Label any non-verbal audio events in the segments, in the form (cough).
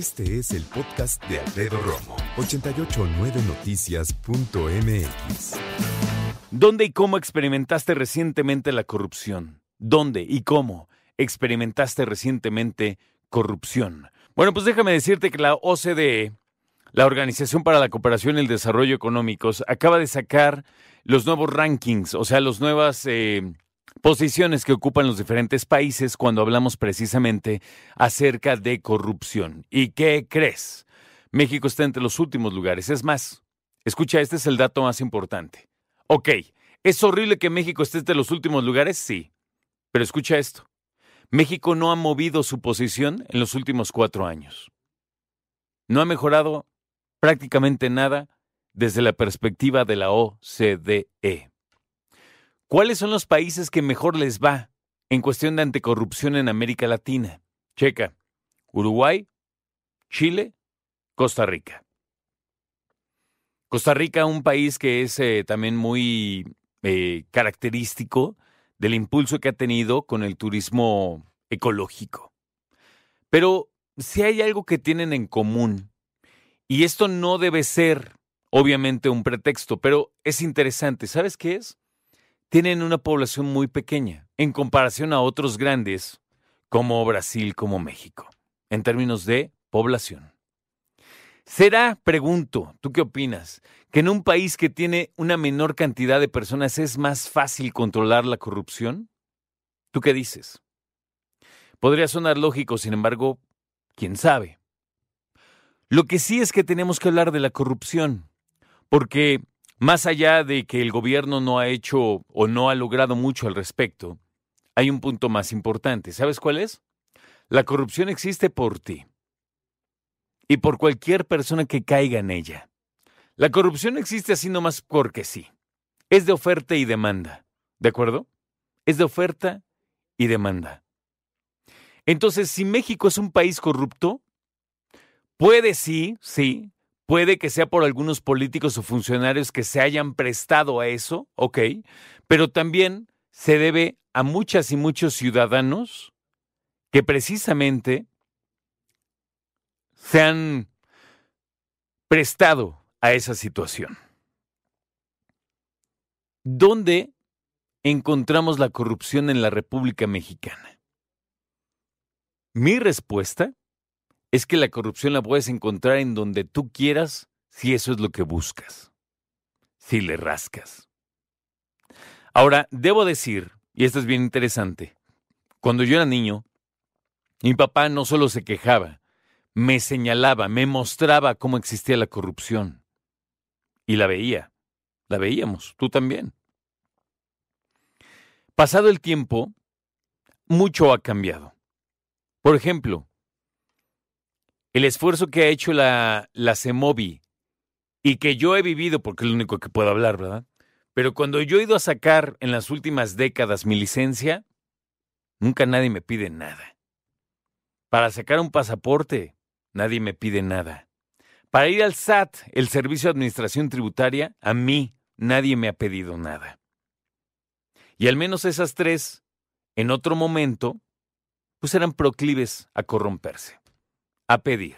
Este es el podcast de Alfredo Romo, 889noticias.mx. ¿Dónde y cómo experimentaste recientemente la corrupción? ¿Dónde y cómo experimentaste recientemente corrupción? Bueno, pues déjame decirte que la OCDE, la Organización para la Cooperación y el Desarrollo Económicos, acaba de sacar los nuevos rankings, o sea, las nuevas eh, posiciones que ocupan los diferentes países cuando hablamos precisamente acerca de corrupción. ¿Y qué crees? México está entre los últimos lugares. Es más, escucha, este es el dato más importante. Ok, ¿es horrible que México esté entre los últimos lugares? Sí. Pero escucha esto. México no ha movido su posición en los últimos cuatro años. No ha mejorado prácticamente nada desde la perspectiva de la OCDE. ¿Cuáles son los países que mejor les va en cuestión de anticorrupción en América Latina? Checa. Uruguay, Chile, Costa Rica. Costa Rica, un país que es eh, también muy eh, característico del impulso que ha tenido con el turismo ecológico. Pero si hay algo que tienen en común, y esto no debe ser obviamente un pretexto, pero es interesante, ¿sabes qué es? Tienen una población muy pequeña en comparación a otros grandes como Brasil, como México, en términos de población. ¿Será, pregunto, tú qué opinas, que en un país que tiene una menor cantidad de personas es más fácil controlar la corrupción? ¿Tú qué dices? Podría sonar lógico, sin embargo, quién sabe. Lo que sí es que tenemos que hablar de la corrupción, porque más allá de que el gobierno no ha hecho o no ha logrado mucho al respecto, hay un punto más importante. ¿Sabes cuál es? La corrupción existe por ti y por cualquier persona que caiga en ella. La corrupción existe así nomás porque sí. Es de oferta y demanda. ¿De acuerdo? Es de oferta y demanda. Entonces, si México es un país corrupto, puede sí, sí, puede que sea por algunos políticos o funcionarios que se hayan prestado a eso, ok, pero también se debe a muchas y muchos ciudadanos que precisamente se han prestado a esa situación. ¿Dónde encontramos la corrupción en la República Mexicana? Mi respuesta es que la corrupción la puedes encontrar en donde tú quieras si eso es lo que buscas, si le rascas. Ahora, debo decir, y esto es bien interesante, cuando yo era niño, mi papá no solo se quejaba, me señalaba, me mostraba cómo existía la corrupción. Y la veía, la veíamos, tú también. Pasado el tiempo, mucho ha cambiado. Por ejemplo, el esfuerzo que ha hecho la, la CEMOVI y que yo he vivido, porque es lo único que puedo hablar, ¿verdad? Pero cuando yo he ido a sacar en las últimas décadas mi licencia, nunca nadie me pide nada. Para sacar un pasaporte, nadie me pide nada. Para ir al SAT, el Servicio de Administración Tributaria, a mí nadie me ha pedido nada. Y al menos esas tres, en otro momento, pues eran proclives a corromperse, a pedir,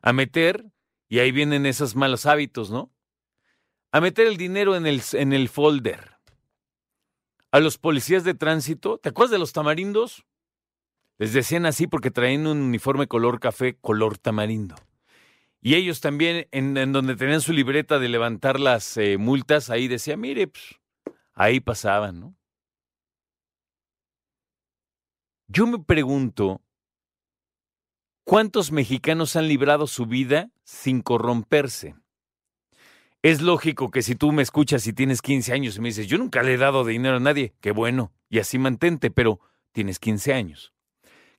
a meter, y ahí vienen esos malos hábitos, ¿no? A meter el dinero en el, en el folder. A los policías de tránsito, ¿te acuerdas de los tamarindos? Les decían así porque traían un uniforme color café, color tamarindo. Y ellos también, en, donde tenían su libreta de levantar las eh, multas, ahí decía, mire, pues, ahí pasaban, ¿no? Yo me pregunto, ¿cuántos mexicanos han librado su vida sin corromperse? Es lógico que si tú me escuchas y tienes 15 años y me dices, yo nunca le he dado dinero a nadie, qué bueno, y así mantente, pero tienes 15 años.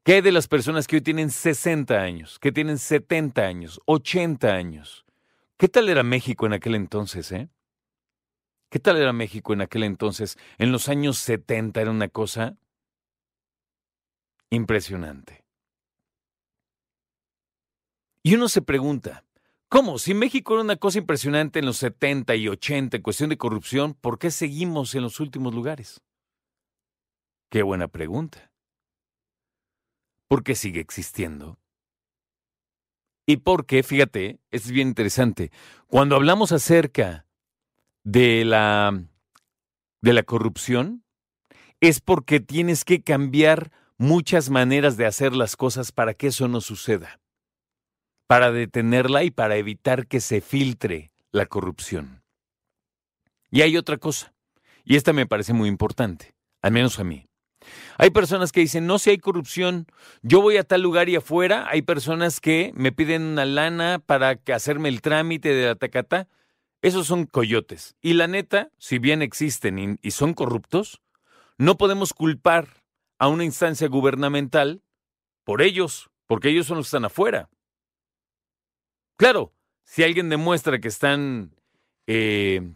¿Qué hay de las personas que hoy tienen 60 años, que tienen 70 años, 80 años? ¿Qué tal era México en aquel entonces, eh? ¿Qué tal era México en aquel entonces? En los años 70 era una cosa impresionante. Y uno se pregunta, ¿cómo? Si México era una cosa impresionante en los 70 y 80 en cuestión de corrupción, ¿por qué seguimos en los últimos lugares? Qué buena pregunta. ¿Por qué sigue existiendo? Y por qué, fíjate, es bien interesante, cuando hablamos acerca de la, de la corrupción, es porque tienes que cambiar muchas maneras de hacer las cosas para que eso no suceda, para detenerla y para evitar que se filtre la corrupción. Y hay otra cosa, y esta me parece muy importante, al menos a mí. Hay personas que dicen, no, si hay corrupción, yo voy a tal lugar y afuera, hay personas que me piden una lana para hacerme el trámite de la tacata. Esos son coyotes. Y la neta, si bien existen y son corruptos, no podemos culpar a una instancia gubernamental por ellos, porque ellos son los que están afuera. Claro, si alguien demuestra que están eh,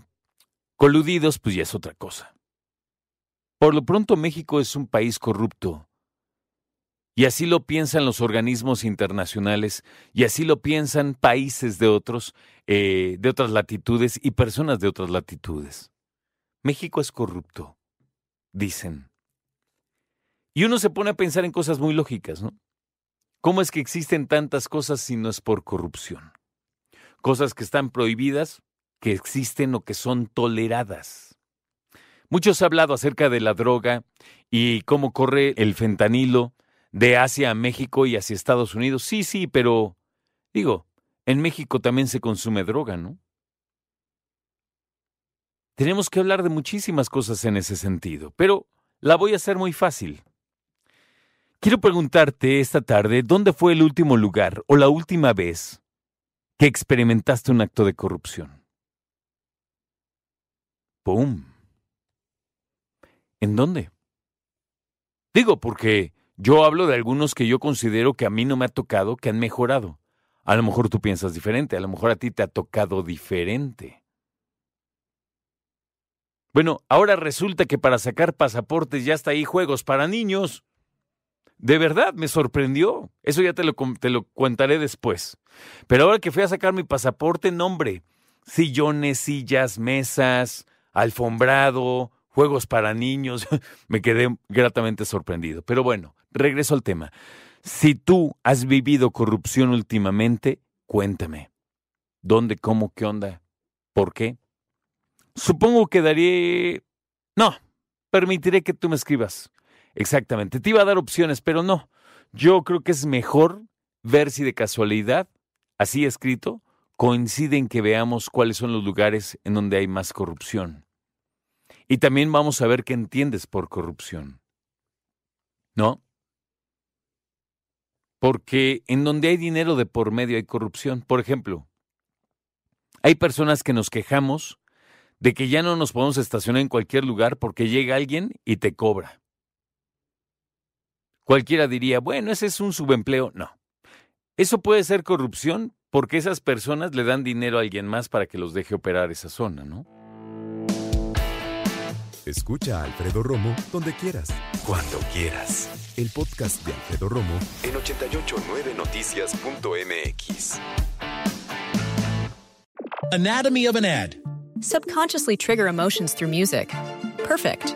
coludidos, pues ya es otra cosa. Por lo pronto México es un país corrupto. Y así lo piensan los organismos internacionales, y así lo piensan países de otros, eh, de otras latitudes y personas de otras latitudes. México es corrupto, dicen. Y uno se pone a pensar en cosas muy lógicas, ¿no? ¿Cómo es que existen tantas cosas si no es por corrupción? Cosas que están prohibidas, que existen o que son toleradas. Muchos han hablado acerca de la droga y cómo corre el fentanilo de Asia a México y hacia Estados Unidos. Sí, sí, pero digo, en México también se consume droga, ¿no? Tenemos que hablar de muchísimas cosas en ese sentido, pero la voy a hacer muy fácil. Quiero preguntarte esta tarde, ¿dónde fue el último lugar o la última vez que experimentaste un acto de corrupción? ¡Pum! ¿En dónde? Digo, porque yo hablo de algunos que yo considero que a mí no me ha tocado, que han mejorado. A lo mejor tú piensas diferente, a lo mejor a ti te ha tocado diferente. Bueno, ahora resulta que para sacar pasaportes ya está ahí juegos para niños. De verdad, me sorprendió. Eso ya te lo, te lo contaré después. Pero ahora que fui a sacar mi pasaporte, nombre, sillones, sillas, mesas, alfombrado, juegos para niños, (laughs) me quedé gratamente sorprendido. Pero bueno, regreso al tema. Si tú has vivido corrupción últimamente, cuéntame. ¿Dónde, cómo, qué onda? ¿Por qué? Supongo que daré... No, permitiré que tú me escribas. Exactamente. Te iba a dar opciones, pero no. Yo creo que es mejor ver si de casualidad, así escrito, coincide en que veamos cuáles son los lugares en donde hay más corrupción. Y también vamos a ver qué entiendes por corrupción. ¿No? Porque en donde hay dinero de por medio hay corrupción. Por ejemplo, hay personas que nos quejamos de que ya no nos podemos estacionar en cualquier lugar porque llega alguien y te cobra. Cualquiera diría, bueno, ese es un subempleo. No. Eso puede ser corrupción porque esas personas le dan dinero a alguien más para que los deje operar esa zona, ¿no? Escucha a Alfredo Romo donde quieras, cuando quieras. El podcast de Alfredo Romo en 889noticias.mx. Anatomy of an ad. Subconsciously trigger emotions through music. Perfect.